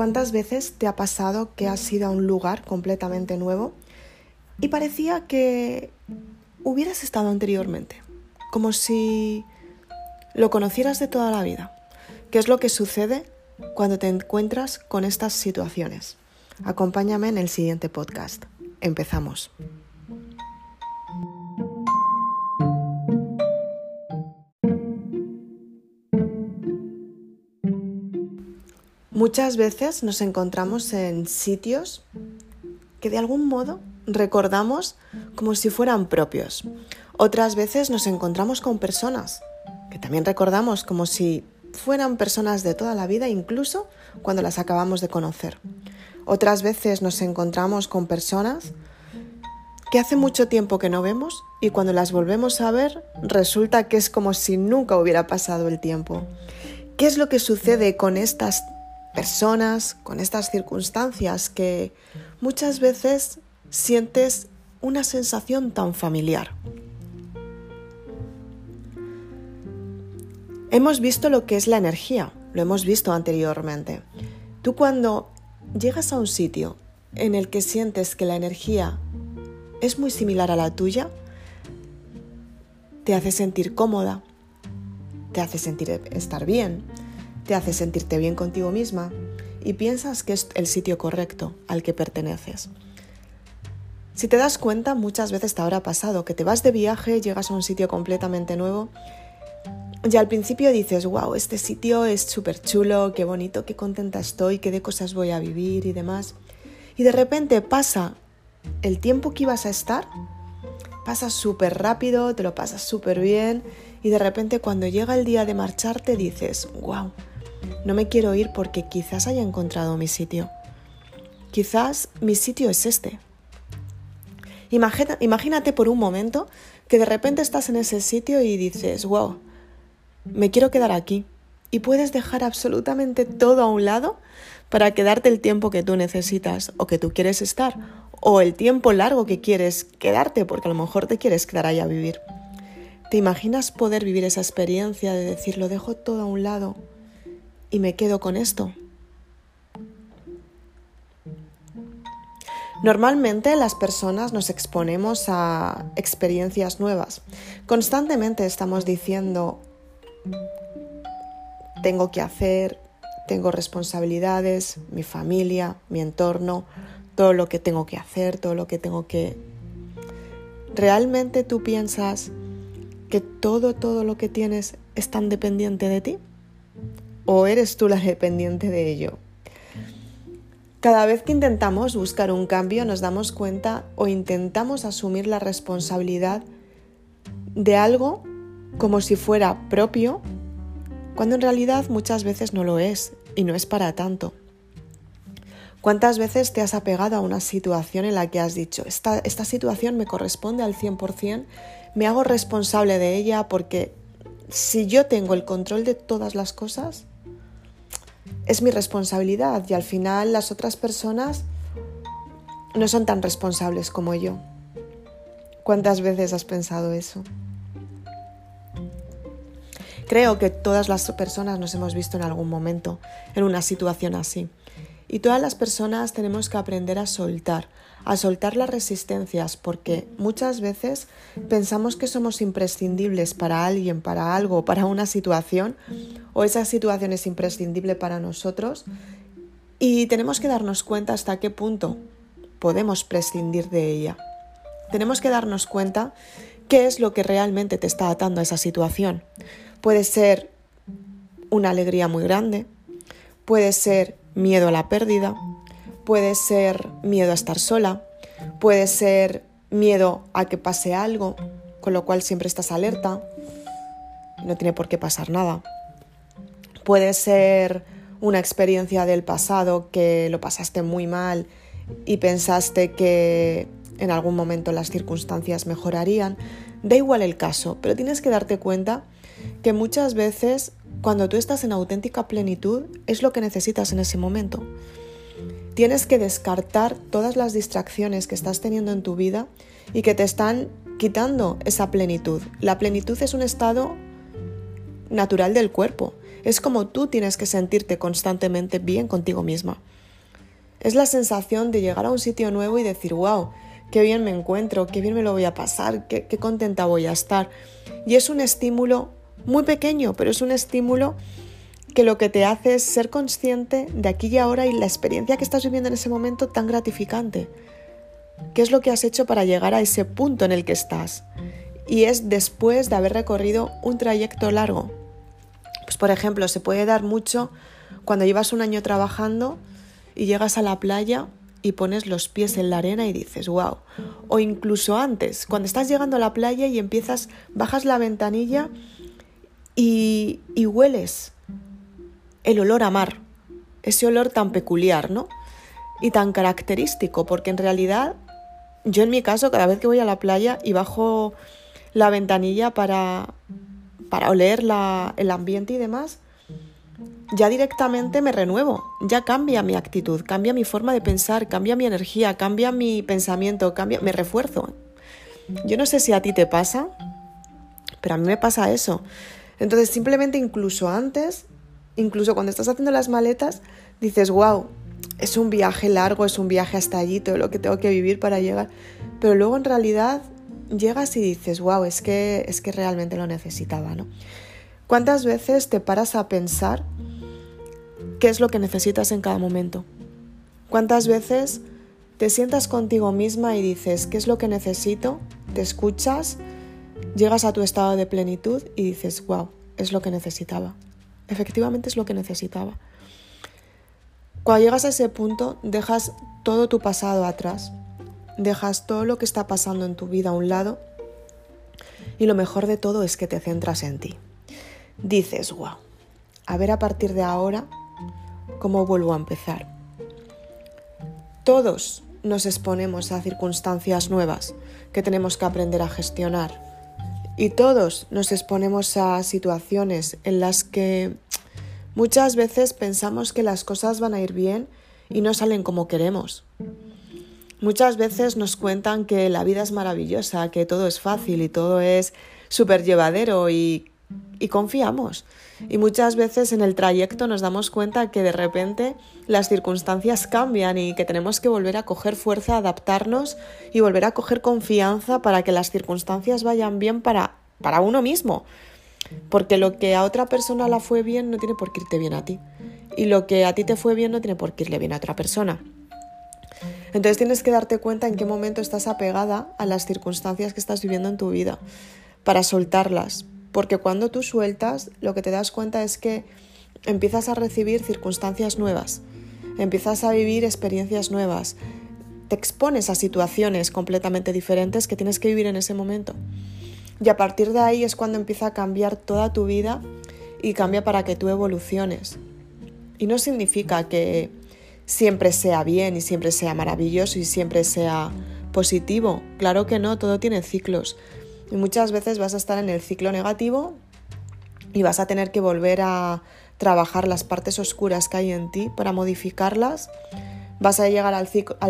¿Cuántas veces te ha pasado que has ido a un lugar completamente nuevo y parecía que hubieras estado anteriormente? Como si lo conocieras de toda la vida. ¿Qué es lo que sucede cuando te encuentras con estas situaciones? Acompáñame en el siguiente podcast. Empezamos. Muchas veces nos encontramos en sitios que de algún modo recordamos como si fueran propios. Otras veces nos encontramos con personas que también recordamos como si fueran personas de toda la vida, incluso cuando las acabamos de conocer. Otras veces nos encontramos con personas que hace mucho tiempo que no vemos y cuando las volvemos a ver resulta que es como si nunca hubiera pasado el tiempo. ¿Qué es lo que sucede con estas personas, con estas circunstancias que muchas veces sientes una sensación tan familiar. Hemos visto lo que es la energía, lo hemos visto anteriormente. Tú cuando llegas a un sitio en el que sientes que la energía es muy similar a la tuya, te hace sentir cómoda, te hace sentir estar bien, te hace sentirte bien contigo misma y piensas que es el sitio correcto al que perteneces. Si te das cuenta, muchas veces te habrá pasado que te vas de viaje, llegas a un sitio completamente nuevo y al principio dices, wow, este sitio es súper chulo, qué bonito, qué contenta estoy, qué de cosas voy a vivir y demás. Y de repente pasa el tiempo que ibas a estar, pasa súper rápido, te lo pasas súper bien y de repente cuando llega el día de marcharte dices, wow, no me quiero ir porque quizás haya encontrado mi sitio. Quizás mi sitio es este. imagínate por un momento que de repente estás en ese sitio y dices, wow, me quiero quedar aquí. Y puedes dejar absolutamente todo a un lado para quedarte el tiempo que tú necesitas o que tú quieres estar, o el tiempo largo que quieres quedarte, porque a lo mejor te quieres quedar ahí a vivir. ¿Te imaginas poder vivir esa experiencia de decir, lo dejo todo a un lado y me quedo con esto. Normalmente las personas nos exponemos a experiencias nuevas. Constantemente estamos diciendo, tengo que hacer, tengo responsabilidades, mi familia, mi entorno, todo lo que tengo que hacer, todo lo que tengo que... ¿Realmente tú piensas que todo, todo lo que tienes es tan dependiente de ti? O eres tú la dependiente de ello? Cada vez que intentamos buscar un cambio nos damos cuenta o intentamos asumir la responsabilidad de algo como si fuera propio, cuando en realidad muchas veces no lo es y no es para tanto. ¿Cuántas veces te has apegado a una situación en la que has dicho, esta, esta situación me corresponde al 100%, me hago responsable de ella porque si yo tengo el control de todas las cosas, es mi responsabilidad y al final las otras personas no son tan responsables como yo. ¿Cuántas veces has pensado eso? Creo que todas las personas nos hemos visto en algún momento en una situación así. Y todas las personas tenemos que aprender a soltar, a soltar las resistencias, porque muchas veces pensamos que somos imprescindibles para alguien, para algo, para una situación, o esa situación es imprescindible para nosotros, y tenemos que darnos cuenta hasta qué punto podemos prescindir de ella. Tenemos que darnos cuenta qué es lo que realmente te está atando a esa situación. Puede ser una alegría muy grande, puede ser miedo a la pérdida, puede ser miedo a estar sola, puede ser miedo a que pase algo, con lo cual siempre estás alerta, no tiene por qué pasar nada. Puede ser una experiencia del pasado que lo pasaste muy mal y pensaste que en algún momento las circunstancias mejorarían. Da igual el caso, pero tienes que darte cuenta que muchas veces cuando tú estás en auténtica plenitud es lo que necesitas en ese momento. Tienes que descartar todas las distracciones que estás teniendo en tu vida y que te están quitando esa plenitud. La plenitud es un estado natural del cuerpo. Es como tú tienes que sentirte constantemente bien contigo misma. Es la sensación de llegar a un sitio nuevo y decir, wow, qué bien me encuentro, qué bien me lo voy a pasar, qué, qué contenta voy a estar. Y es un estímulo muy pequeño, pero es un estímulo que lo que te hace es ser consciente de aquí y ahora y la experiencia que estás viviendo en ese momento tan gratificante. ¿Qué es lo que has hecho para llegar a ese punto en el que estás? Y es después de haber recorrido un trayecto largo. Pues por ejemplo, se puede dar mucho cuando llevas un año trabajando y llegas a la playa y pones los pies en la arena y dices, wow. O incluso antes, cuando estás llegando a la playa y empiezas, bajas la ventanilla y, y hueles el olor a mar, ese olor tan peculiar, ¿no? Y tan característico, porque en realidad yo en mi caso, cada vez que voy a la playa y bajo la ventanilla para, para oler el ambiente y demás, ya directamente me renuevo, ya cambia mi actitud, cambia mi forma de pensar, cambia mi energía, cambia mi pensamiento, cambia, me refuerzo. Yo no sé si a ti te pasa, pero a mí me pasa eso. Entonces simplemente incluso antes, incluso cuando estás haciendo las maletas, dices, wow, es un viaje largo, es un viaje hasta allí, todo lo que tengo que vivir para llegar. Pero luego en realidad llegas y dices, wow, es que, es que realmente lo necesitaba, ¿no? ¿Cuántas veces te paras a pensar qué es lo que necesitas en cada momento? ¿Cuántas veces te sientas contigo misma y dices, ¿qué es lo que necesito? Te escuchas, llegas a tu estado de plenitud y dices, wow, es lo que necesitaba. Efectivamente es lo que necesitaba. Cuando llegas a ese punto, dejas todo tu pasado atrás, dejas todo lo que está pasando en tu vida a un lado y lo mejor de todo es que te centras en ti. Dices, wow, a ver a partir de ahora cómo vuelvo a empezar. Todos nos exponemos a circunstancias nuevas que tenemos que aprender a gestionar y todos nos exponemos a situaciones en las que Muchas veces pensamos que las cosas van a ir bien y no salen como queremos. Muchas veces nos cuentan que la vida es maravillosa, que todo es fácil y todo es súper llevadero y, confiamos. Y muchas veces en el trayecto nos damos cuenta que de repente las circunstancias cambian y que tenemos que volver a coger fuerza, adaptarnos y volver a coger confianza para que las circunstancias vayan bien para, para uno mismo. Porque lo que a otra persona la fue bien no tiene por qué irte bien a ti. Y lo que a ti te fue bien no tiene por qué irle bien a otra persona. Entonces tienes que darte cuenta en qué momento estás apegada a las circunstancias que estás viviendo en tu vida para soltarlas. Porque cuando tú sueltas, lo que te das cuenta es que empiezas a recibir circunstancias nuevas, empiezas a vivir experiencias nuevas, te expones a situaciones completamente diferentes que tienes que vivir en ese momento. Y a partir de ahí es cuando empieza a cambiar toda tu vida y cambia para que tú evoluciones. Y no significa que siempre sea bien y siempre sea maravilloso y siempre sea positivo. Claro que no, todo tiene ciclos. Y muchas veces vas a estar en el ciclo negativo y vas a tener que volver a trabajar las partes oscuras que hay en ti para modificarlas vas a llegar al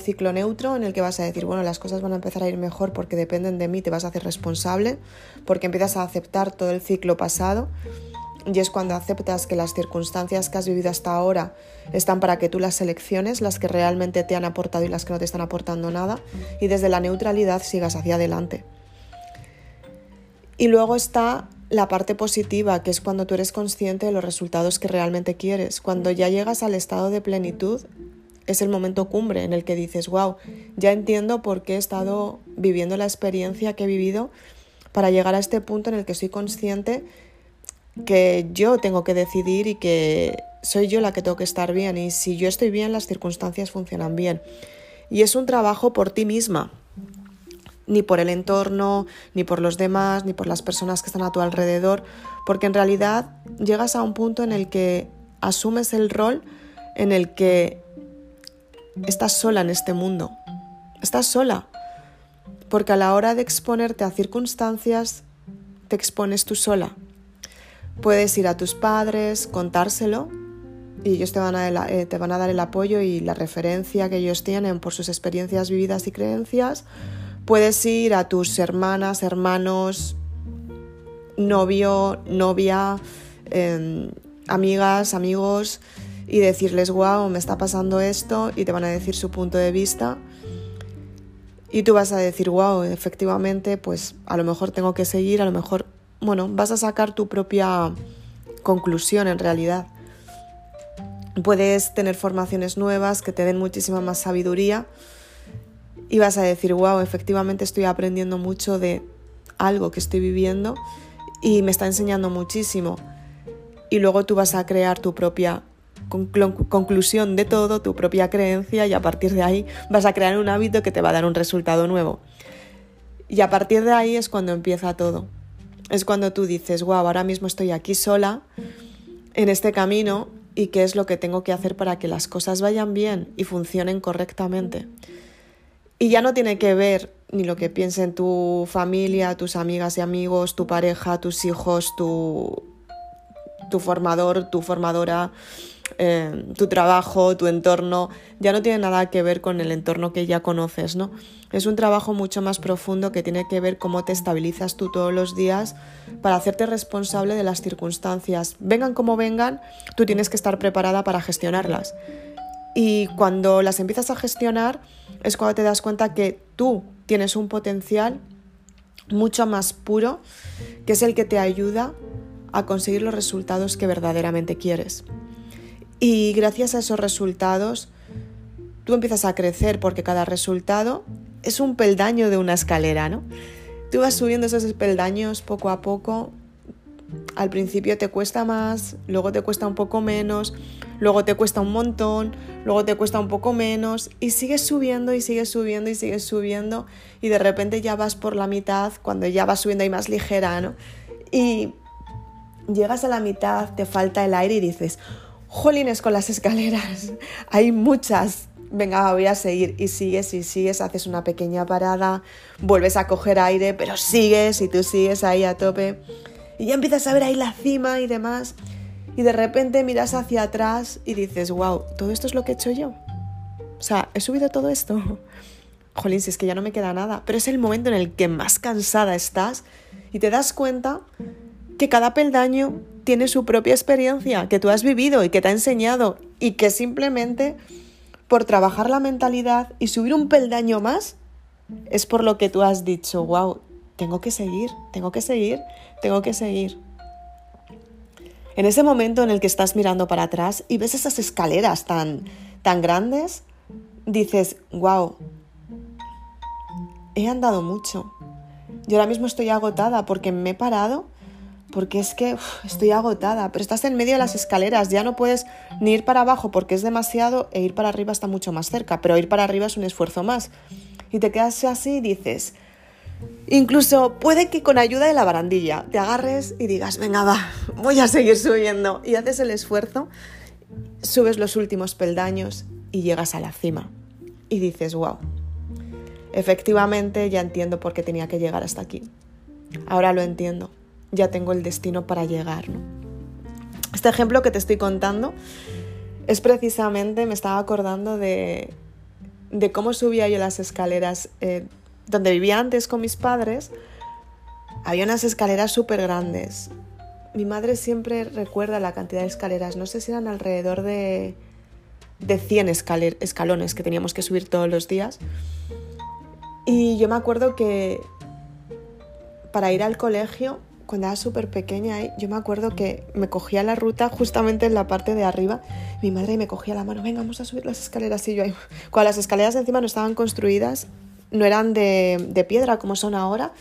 ciclo, neutro en el que vas a decir, bueno, las cosas van a empezar a ir mejor porque dependen de mí, te vas a hacer responsable, porque empiezas a aceptar todo el ciclo pasado. Y es cuando aceptas que las circunstancias que has vivido hasta ahora están para que tú las selecciones, las que realmente te han aportado y las que no te están aportando nada, y desde la neutralidad sigas hacia adelante. Y luego está la parte positiva, que es cuando tú eres consciente de los resultados que realmente quieres. Cuando ya llegas al estado de plenitud, es el momento cumbre en el que dices, wow, ya entiendo por qué he estado viviendo la experiencia que he vivido para llegar a este punto en el que soy consciente que yo tengo que decidir y que soy yo la que tengo que estar bien y si yo estoy bien las circunstancias funcionan bien. Y es un trabajo por ti misma, ni por el entorno, ni por los demás, ni por las personas que están a tu alrededor, porque en realidad llegas a un punto en el que asumes el rol en el que estás sola en este mundo. Estás sola. Porque a la hora de exponerte a circunstancias, te expones tú sola. Puedes ir a tus padres, contárselo, y ellos te van, a, eh, te van a dar el apoyo y la referencia que ellos tienen por sus experiencias vividas y creencias. Puedes ir a tus hermanas, hermanos, novio, novia, em, amigas, amigos y decirles, wow, me está pasando esto y te van a decir su punto de vista. Y tú vas a decir, wow, efectivamente, pues a lo mejor tengo que seguir, a lo mejor, bueno, vas a sacar tu propia conclusión en realidad. Puedes tener formaciones nuevas que te den muchísima más sabiduría y vas a decir, wow, efectivamente estoy aprendiendo mucho de algo que estoy viviendo y me está enseñando muchísimo. Y luego tú vas a crear tu propia conclusión de todo, tu propia creencia y a partir de ahí vas a crear un hábito que te va a dar un resultado nuevo. Y a partir de ahí es cuando empieza todo. Es cuando tú dices, wow, ahora mismo estoy aquí sola en este camino y qué es lo que tengo que hacer para que las cosas vayan bien y funcionen correctamente. Y ya no tiene que ver ni lo que piensen tu familia, tus amigas y amigos, tu pareja, tus hijos, tu, tu formador, tu formadora, eh, tu trabajo, tu entorno, ya no tiene nada que ver con el entorno que ya conoces, ¿no? Es un trabajo mucho más profundo que tiene que ver cómo te estabilizas tú todos los días para hacerte responsable de las circunstancias. Vengan como vengan, tú tienes que estar preparada para gestionarlas. Y cuando las empiezas a gestionar es cuando te das cuenta que tú tienes un potencial mucho más puro, que es el que te ayuda a conseguir los resultados que verdaderamente quieres. Y gracias a esos resultados, tú empiezas a crecer porque cada resultado es un peldaño de una escalera, ¿no? Tú vas subiendo esos peldaños poco a poco al principio te cuesta más, luego te cuesta un poco menos, luego te cuesta un montón, luego te cuesta un poco menos y sigues subiendo y sigues subiendo y sigues subiendo y de repente ya vas por la mitad cuando ya vas subiendo y más ligera, ¿no? Y llegas a la mitad, te falta el aire y dices, jolines con las escaleras, hay muchas, venga, voy a seguir. Y sigues y sigues, haces una pequeña parada, vuelves a coger aire, pero sigues y tú sigues ahí a tope y ya empiezas a ver ahí la cima y demás. Y de repente miras hacia atrás y dices, wow, todo esto es lo que he hecho yo. O sea, he subido todo esto. Jolín, si es que ya no me queda nada. Pero es el momento en el que más cansada estás y te das cuenta que cada peldaño tiene su propia experiencia, que tú has vivido y que te ha enseñado y que simplemente por trabajar la mentalidad y subir un peldaño más es por lo que tú has dicho, wow, tengo que seguir, tengo que seguir, tengo que seguir. En ese momento en el que estás mirando para atrás y ves esas escaleras tan, tan grandes, dices, wow, he andado mucho. Yo ahora mismo estoy agotada porque me he parado, porque es que estoy agotada, pero estás en medio de las escaleras, ya no puedes ni ir para abajo porque es demasiado e ir para arriba está mucho más cerca, pero ir para arriba es un esfuerzo más. Y te quedas así y dices, Incluso puede que con ayuda de la barandilla te agarres y digas, venga, va, voy a seguir subiendo. Y haces el esfuerzo, subes los últimos peldaños y llegas a la cima. Y dices, wow, efectivamente ya entiendo por qué tenía que llegar hasta aquí. Ahora lo entiendo, ya tengo el destino para llegar. Este ejemplo que te estoy contando es precisamente, me estaba acordando de, de cómo subía yo las escaleras. Eh, donde vivía antes con mis padres, había unas escaleras súper grandes. Mi madre siempre recuerda la cantidad de escaleras, no sé si eran alrededor de, de 100 escalones que teníamos que subir todos los días. Y yo me acuerdo que para ir al colegio, cuando era súper pequeña, yo me acuerdo que me cogía la ruta justamente en la parte de arriba. Mi madre me cogía la mano, venga, vamos a subir las escaleras. Y yo ahí, cuando las escaleras encima no estaban construidas, no eran de, piedra como son ahora,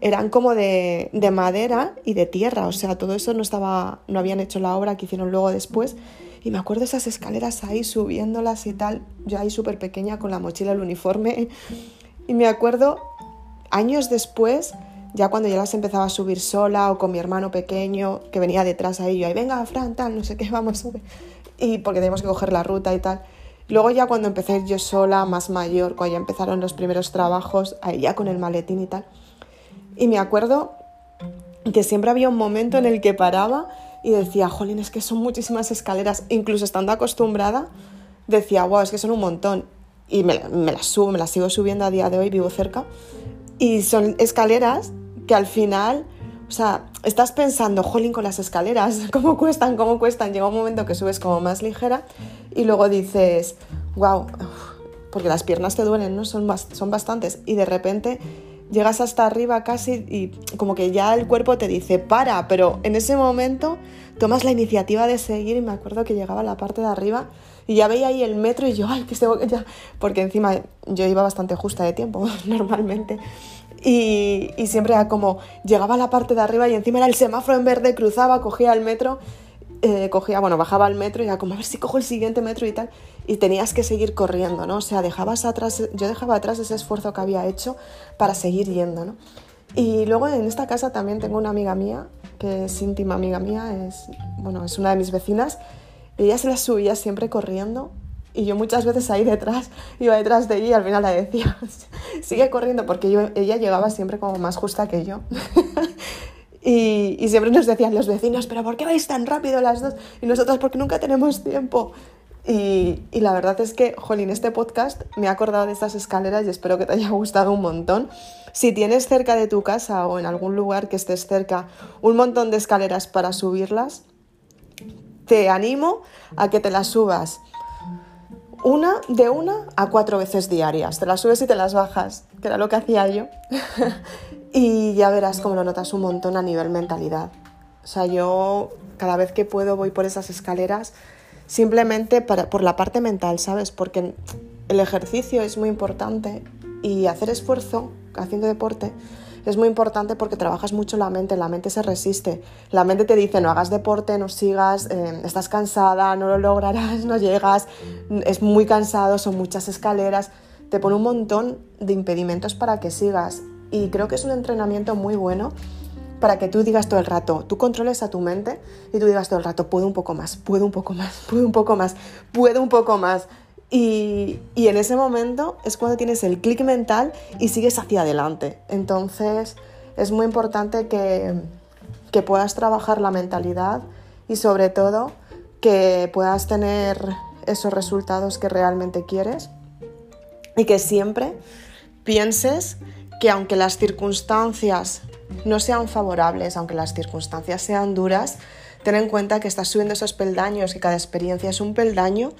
eran como de, madera y de tierra, o sea, todo eso no estaba, no habían hecho la obra que hicieron luego después. Y me acuerdo esas escaleras ahí subiéndolas y tal, yo ahí súper pequeña con la mochila, el uniforme. Y me acuerdo años después, ya cuando ya las empezaba a subir sola o con mi hermano pequeño que venía detrás ahí, yo ahí, venga, Fran, tal, no sé qué, vamos, sube. Y porque tenemos que coger la ruta y tal. Luego ya cuando empecé yo sola, más mayor, cuando ya empezaron los primeros trabajos, ahí ya con el maletín y tal. Y me acuerdo que siempre había un momento en el que paraba y decía, jolín, es que son muchísimas escaleras. Incluso estando acostumbrada, decía, wow, es que son un montón. Y me, me las subo, me las sigo subiendo a día de hoy, vivo cerca. Y son escaleras que al final, o sea, estás pensando, jolín, con las escaleras, ¿cómo cuestan? ¿Cómo cuestan? Llega un momento que subes como más ligera y luego dices, wow, porque las piernas te duelen, ¿no? Son, son bastantes. Y de repente llegas hasta arriba casi y como que ya el cuerpo te dice, para, pero en ese momento tomas la iniciativa de seguir y me acuerdo que llegaba a la parte de arriba y ya veía ahí el metro y yo, ay, que se... Ya... Porque encima yo iba bastante justa de tiempo normalmente. Y, siempre era como, llegaba a la parte de arriba y encima era el semáforo en verde, cruzaba, cogía el metro, eh, cogía, bueno, bajaba al metro y era como, a ver si cojo el siguiente metro y tal. Y tenías que seguir corriendo, ¿no? O sea, dejabas atrás, yo dejaba atrás ese esfuerzo que había hecho para seguir yendo, ¿no? Y luego en esta casa también tengo una amiga mía, que es íntima amiga mía, es, bueno, es una de mis vecinas. Ella se la subía siempre corriendo y yo muchas veces ahí detrás, iba detrás de ella y al final la decía, sigue corriendo, porque ella llegaba siempre como más justa que yo. y, y, siempre nos decían los vecinos, pero ¿por qué vais tan rápido las dos? Y nosotros, porque nunca tenemos tiempo. Y, y, la verdad es que, jolín, este podcast me ha acordado de estas escaleras y espero que te haya gustado un montón. Si tienes cerca de tu casa o en algún lugar que estés cerca un montón de escaleras para subirlas, te animo a que te las subas una de una a cuatro veces diarias. Te las subes y te las bajas, que era lo que hacía yo. y ya verás cómo lo notas un montón a nivel mentalidad. O sea, yo cada vez que puedo voy por esas escaleras simplemente para, por la parte mental, ¿sabes? Porque el ejercicio es muy importante y hacer esfuerzo haciendo deporte es muy importante porque trabajas mucho la mente, la mente se resiste. La mente te dice no hagas deporte, no sigas, eh, estás cansada, no lo lograrás, no llegas, es muy cansado, son muchas escaleras. Te pone un montón de impedimentos para que sigas. Y creo que es un entrenamiento muy bueno para que tú digas todo el rato, tú controles a tu mente y tú digas todo el rato, puedo un poco más, puedo un poco más, puedo un poco más, puedo un poco más. Y, en ese momento es cuando tienes el clic mental y sigues hacia adelante. Entonces es muy importante que, que puedas trabajar la mentalidad y sobre todo que puedas tener esos resultados que realmente quieres y que siempre pienses que aunque las circunstancias no sean favorables, aunque las circunstancias sean duras, ten en cuenta que estás subiendo esos peldaños, que cada experiencia es un peldaño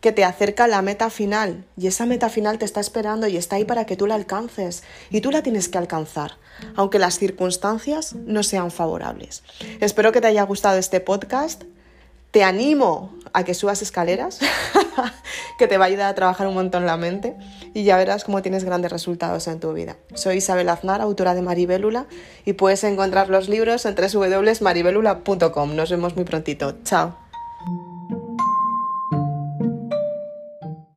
que te acerca a la meta final y esa meta final te está esperando y está ahí para que tú la alcances y tú la tienes que alcanzar, aunque las circunstancias no sean favorables. Espero que te haya gustado este podcast. Te animo a que subas escaleras, que te va a ayudar a trabajar un montón la mente y ya verás cómo tienes grandes resultados en tu vida. Soy Isabel Aznar, autora de Maribélula y puedes encontrar los libros en www.maribelula.com. Nos vemos muy prontito. Chao.